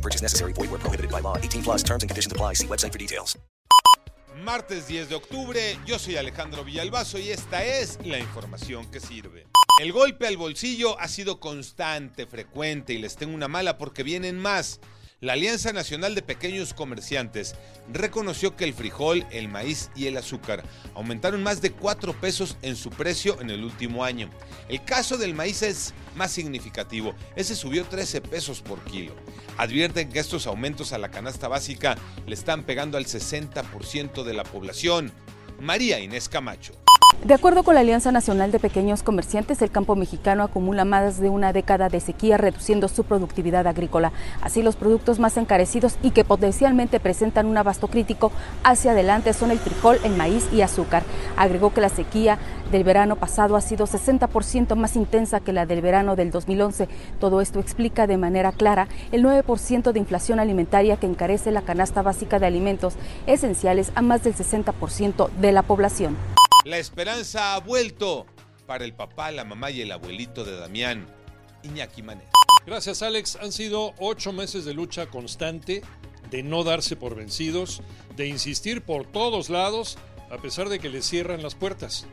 Purchase necessary. Void where prohibited by law. 18 plus terms and conditions apply. Martes 10 de octubre, yo soy Alejandro Villalbazo y esta es la información que sirve. El golpe al bolsillo ha sido constante, frecuente y les tengo una mala porque vienen más. La Alianza Nacional de Pequeños Comerciantes reconoció que el frijol, el maíz y el azúcar aumentaron más de 4 pesos en su precio en el último año. El caso del maíz es más significativo, ese subió 13 pesos por kilo. Advierten que estos aumentos a la canasta básica le están pegando al 60% de la población. María Inés Camacho. De acuerdo con la Alianza Nacional de Pequeños Comerciantes, el campo mexicano acumula más de una década de sequía, reduciendo su productividad agrícola. Así, los productos más encarecidos y que potencialmente presentan un abasto crítico hacia adelante son el frijol, el maíz y azúcar. Agregó que la sequía del verano pasado ha sido 60% más intensa que la del verano del 2011. Todo esto explica de manera clara el 9% de inflación alimentaria que encarece la canasta básica de alimentos esenciales a más del 60% de la población. La esperanza ha vuelto para el papá, la mamá y el abuelito de Damián, Iñaki Manero. Gracias Alex, han sido ocho meses de lucha constante, de no darse por vencidos, de insistir por todos lados, a pesar de que le cierran las puertas.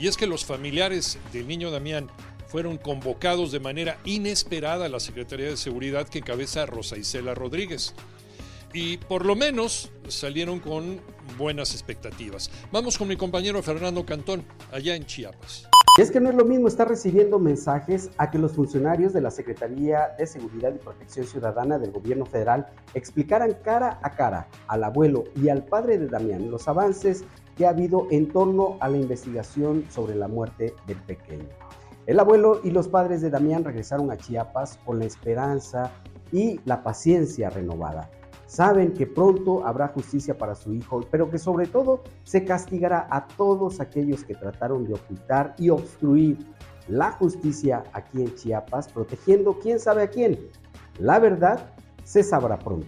Y es que los familiares del niño Damián fueron convocados de manera inesperada a la Secretaría de Seguridad que encabeza Rosa Isela Rodríguez. Y por lo menos salieron con buenas expectativas. Vamos con mi compañero Fernando Cantón, allá en Chiapas. Y es que no es lo mismo estar recibiendo mensajes a que los funcionarios de la Secretaría de Seguridad y Protección Ciudadana del Gobierno Federal explicaran cara a cara al abuelo y al padre de Damián los avances que ha habido en torno a la investigación sobre la muerte del pequeño. El abuelo y los padres de Damián regresaron a Chiapas con la esperanza y la paciencia renovada. Saben que pronto habrá justicia para su hijo, pero que sobre todo se castigará a todos aquellos que trataron de ocultar y obstruir la justicia aquí en Chiapas, protegiendo quién sabe a quién. La verdad se sabrá pronto.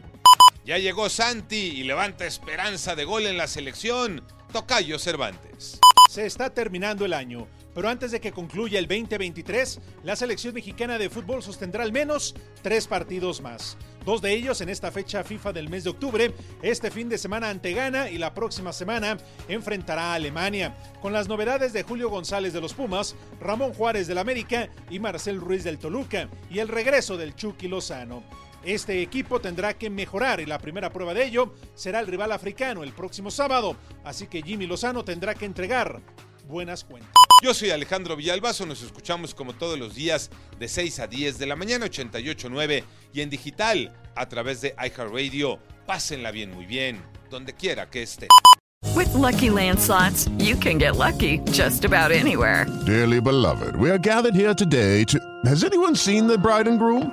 Ya llegó Santi y levanta esperanza de gol en la selección. Tocayo Cervantes. Se está terminando el año, pero antes de que concluya el 2023, la selección mexicana de fútbol sostendrá al menos tres partidos más. Dos de ellos en esta fecha FIFA del mes de octubre, este fin de semana ante Ghana y la próxima semana enfrentará a Alemania, con las novedades de Julio González de los Pumas, Ramón Juárez del América y Marcel Ruiz del Toluca, y el regreso del Chucky Lozano. Este equipo tendrá que mejorar y la primera prueba de ello será el rival africano el próximo sábado, así que Jimmy Lozano tendrá que entregar buenas cuentas. Yo soy Alejandro Villalbazo, nos escuchamos como todos los días de 6 a 10 de la mañana 88.9 y en digital a través de iHeartRadio. Pásenla bien, muy bien, donde quiera que esté. With lucky landslots, you can get lucky just about anywhere. Dearly beloved, we are gathered here today to. Has anyone seen the bride and groom?